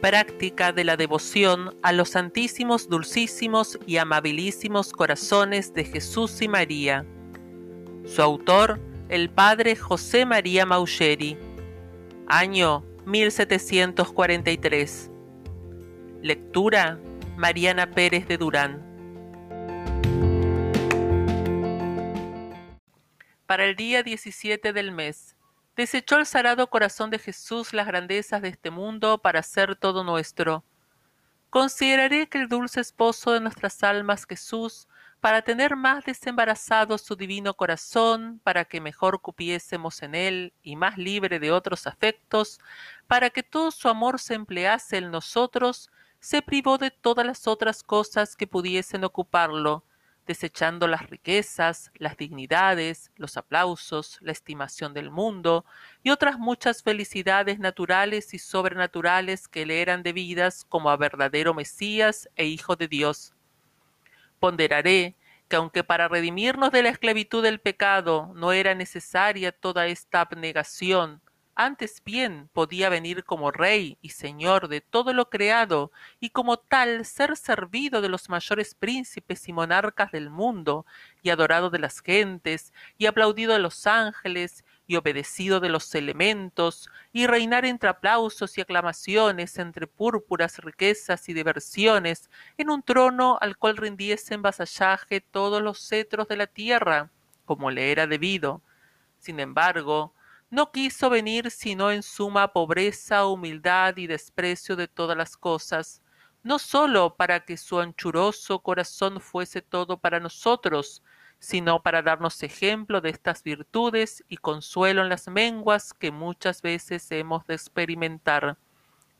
práctica de la devoción a los santísimos, dulcísimos y amabilísimos corazones de Jesús y María. Su autor, el padre José María Maucheri. Año 1743. Lectura Mariana Pérez de Durán. Para el día 17 del mes, desechó el sagrado corazón de Jesús las grandezas de este mundo para ser todo nuestro. Consideraré que el dulce esposo de nuestras almas, Jesús, para tener más desembarazado su divino corazón, para que mejor cupiésemos en él y más libre de otros afectos, para que todo su amor se emplease en nosotros, se privó de todas las otras cosas que pudiesen ocuparlo, desechando las riquezas, las dignidades, los aplausos, la estimación del mundo y otras muchas felicidades naturales y sobrenaturales que le eran debidas como a verdadero Mesías e Hijo de Dios. Ponderaré que aunque para redimirnos de la esclavitud del pecado no era necesaria toda esta abnegación, antes bien podía venir como rey y señor de todo lo creado, y como tal ser servido de los mayores príncipes y monarcas del mundo, y adorado de las gentes, y aplaudido de los ángeles, y obedecido de los elementos, y reinar entre aplausos y aclamaciones, entre púrpuras, riquezas y diversiones, en un trono al cual rindiesen vasallaje todos los cetros de la tierra, como le era debido. Sin embargo, no quiso venir sino en suma pobreza, humildad y desprecio de todas las cosas, no sólo para que su anchuroso corazón fuese todo para nosotros, sino para darnos ejemplo de estas virtudes y consuelo en las menguas que muchas veces hemos de experimentar.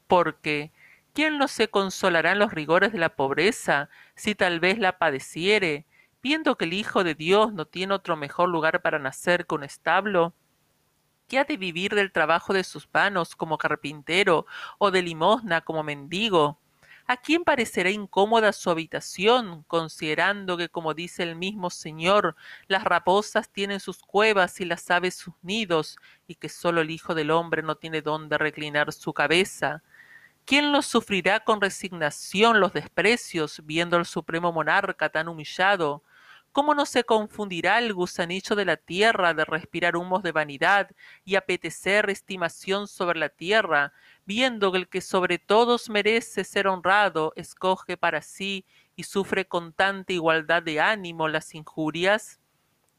Porque, ¿quién no se consolará en los rigores de la pobreza, si tal vez la padeciere, viendo que el Hijo de Dios no tiene otro mejor lugar para nacer que un establo? ¿Qué ha de vivir del trabajo de sus manos como carpintero o de limosna como mendigo? ¿A quién parecerá incómoda su habitación, considerando que, como dice el mismo Señor, las raposas tienen sus cuevas y las aves sus nidos, y que sólo el Hijo del Hombre no tiene dónde reclinar su cabeza? ¿Quién los sufrirá con resignación los desprecios, viendo al supremo monarca tan humillado? ¿Cómo no se confundirá el gusanillo de la tierra de respirar humos de vanidad y apetecer estimación sobre la tierra, viendo que el que sobre todos merece ser honrado escoge para sí y sufre con tanta igualdad de ánimo las injurias?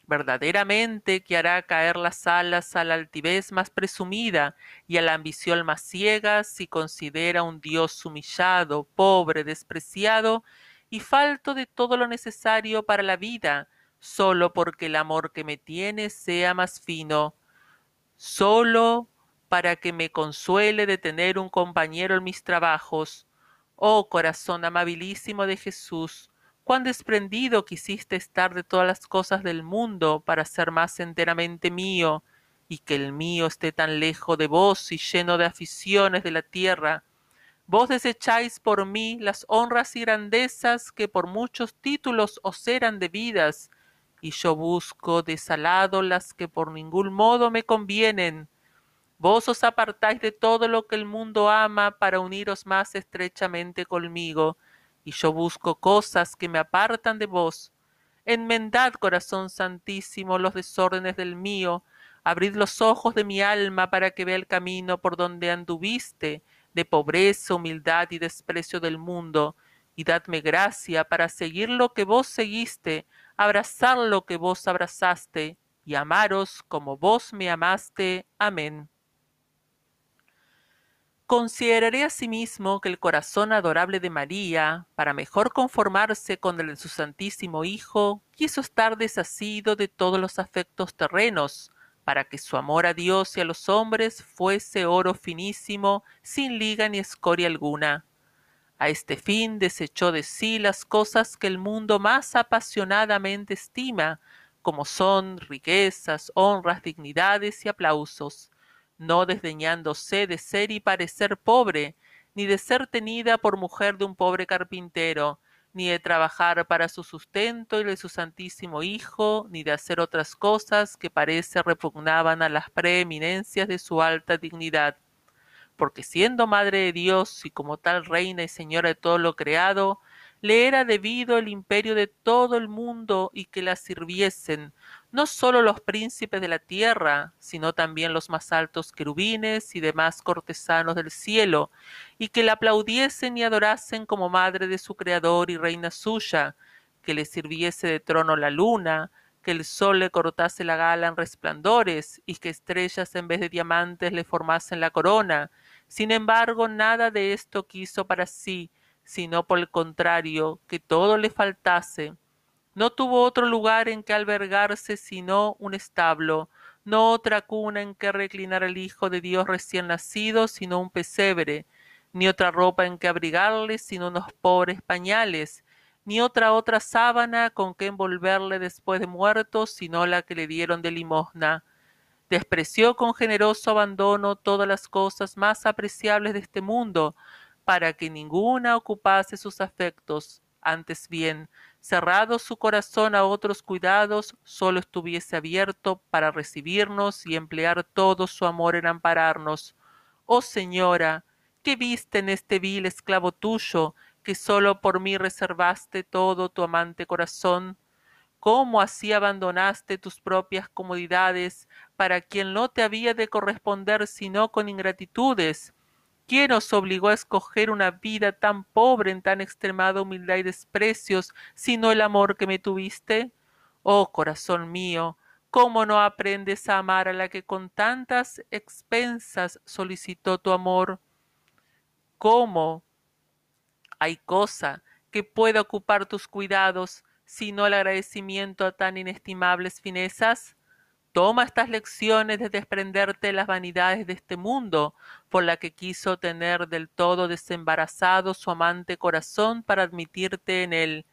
Verdaderamente que hará caer las alas a la altivez más presumida y a la ambición más ciega si considera un Dios humillado, pobre, despreciado, y falto de todo lo necesario para la vida, solo porque el amor que me tiene sea más fino, solo para que me consuele de tener un compañero en mis trabajos. Oh corazón amabilísimo de Jesús, cuán desprendido quisiste estar de todas las cosas del mundo para ser más enteramente mío, y que el mío esté tan lejos de vos y lleno de aficiones de la tierra, Vos desecháis por mí las honras y grandezas que por muchos títulos os eran debidas, y yo busco desalado las que por ningún modo me convienen. Vos os apartáis de todo lo que el mundo ama para uniros más estrechamente conmigo, y yo busco cosas que me apartan de vos. Enmendad, corazón santísimo, los desórdenes del mío, abrid los ojos de mi alma para que vea el camino por donde anduviste, de pobreza, humildad y desprecio del mundo, y dadme gracia para seguir lo que vos seguiste, abrazar lo que vos abrazaste, y amaros como vos me amaste. Amén. Consideraré asimismo que el corazón adorable de María, para mejor conformarse con el de su Santísimo Hijo, quiso estar desasido de todos los afectos terrenos, para que su amor a Dios y a los hombres fuese oro finísimo, sin liga ni escoria alguna. A este fin desechó de sí las cosas que el mundo más apasionadamente estima, como son riquezas, honras, dignidades y aplausos, no desdeñándose de ser y parecer pobre, ni de ser tenida por mujer de un pobre carpintero, ni de trabajar para su sustento y de su Santísimo Hijo, ni de hacer otras cosas que parece repugnaban a las preeminencias de su alta dignidad, porque siendo madre de Dios y como tal reina y señora de todo lo creado, le era debido el imperio de todo el mundo y que la sirviesen, no sólo los príncipes de la tierra, sino también los más altos querubines y demás cortesanos del cielo, y que la aplaudiesen y adorasen como madre de su creador y reina suya, que le sirviese de trono la luna, que el sol le cortase la gala en resplandores y que estrellas en vez de diamantes le formasen la corona. Sin embargo, nada de esto quiso para sí, sino por el contrario, que todo le faltase. No tuvo otro lugar en que albergarse sino un establo, no otra cuna en que reclinar al Hijo de Dios recién nacido, sino un pesebre, ni otra ropa en que abrigarle, sino unos pobres pañales, ni otra otra sábana con que envolverle después de muerto, sino la que le dieron de limosna. Despreció con generoso abandono todas las cosas más apreciables de este mundo, para que ninguna ocupase sus afectos. Antes bien, cerrado su corazón a otros cuidados, sólo estuviese abierto para recibirnos y emplear todo su amor en ampararnos. Oh Señora, ¿qué viste en este vil esclavo tuyo, que sólo por mí reservaste todo tu amante corazón, cómo así abandonaste tus propias comodidades para quien no te había de corresponder sino con ingratitudes. ¿Quién os obligó a escoger una vida tan pobre en tan extremada humildad y desprecios, sino el amor que me tuviste? Oh corazón mío, ¿cómo no aprendes a amar a la que con tantas expensas solicitó tu amor? ¿Cómo hay cosa que pueda ocupar tus cuidados, sino el agradecimiento a tan inestimables finezas? Toma estas lecciones de desprenderte de las vanidades de este mundo, por la que quiso tener del todo desembarazado su amante corazón para admitirte en él.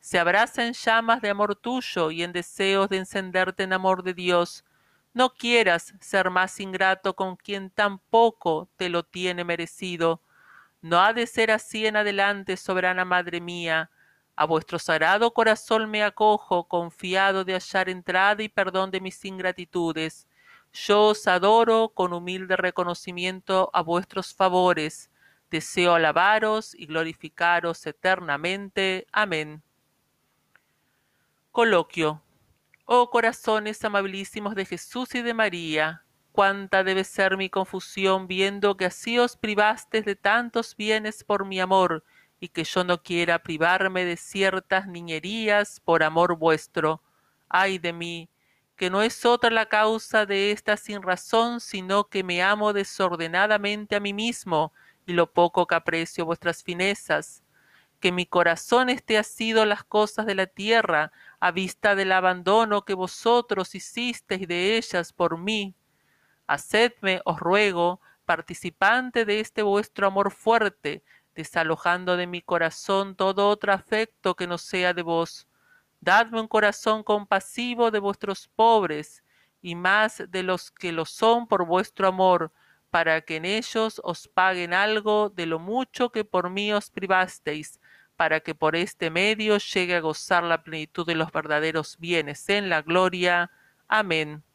Se abraza en llamas de amor tuyo y en deseos de encenderte en amor de Dios. No quieras ser más ingrato con quien tan poco te lo tiene merecido. No ha de ser así en adelante, soberana Madre mía. A vuestro sagrado corazón me acojo, confiado de hallar entrada y perdón de mis ingratitudes. Yo os adoro con humilde reconocimiento a vuestros favores. Deseo alabaros y glorificaros eternamente. Amén. Coloquio. Oh corazones amabilísimos de Jesús y de María, cuánta debe ser mi confusión viendo que así os privastes de tantos bienes por mi amor, y que yo no quiera privarme de ciertas niñerías por amor vuestro. ay de mí, que no es otra la causa de esta sin razón, sino que me amo desordenadamente a mí mismo, y lo poco que aprecio vuestras finezas, que mi corazón esté asido a las cosas de la tierra, a vista del abandono que vosotros hicisteis de ellas por mí, Hacedme, os ruego, participante de este vuestro amor fuerte, desalojando de mi corazón todo otro afecto que no sea de vos. Dadme un corazón compasivo de vuestros pobres, y más de los que lo son por vuestro amor, para que en ellos os paguen algo de lo mucho que por mí os privasteis, para que por este medio llegue a gozar la plenitud de los verdaderos bienes en la gloria. Amén.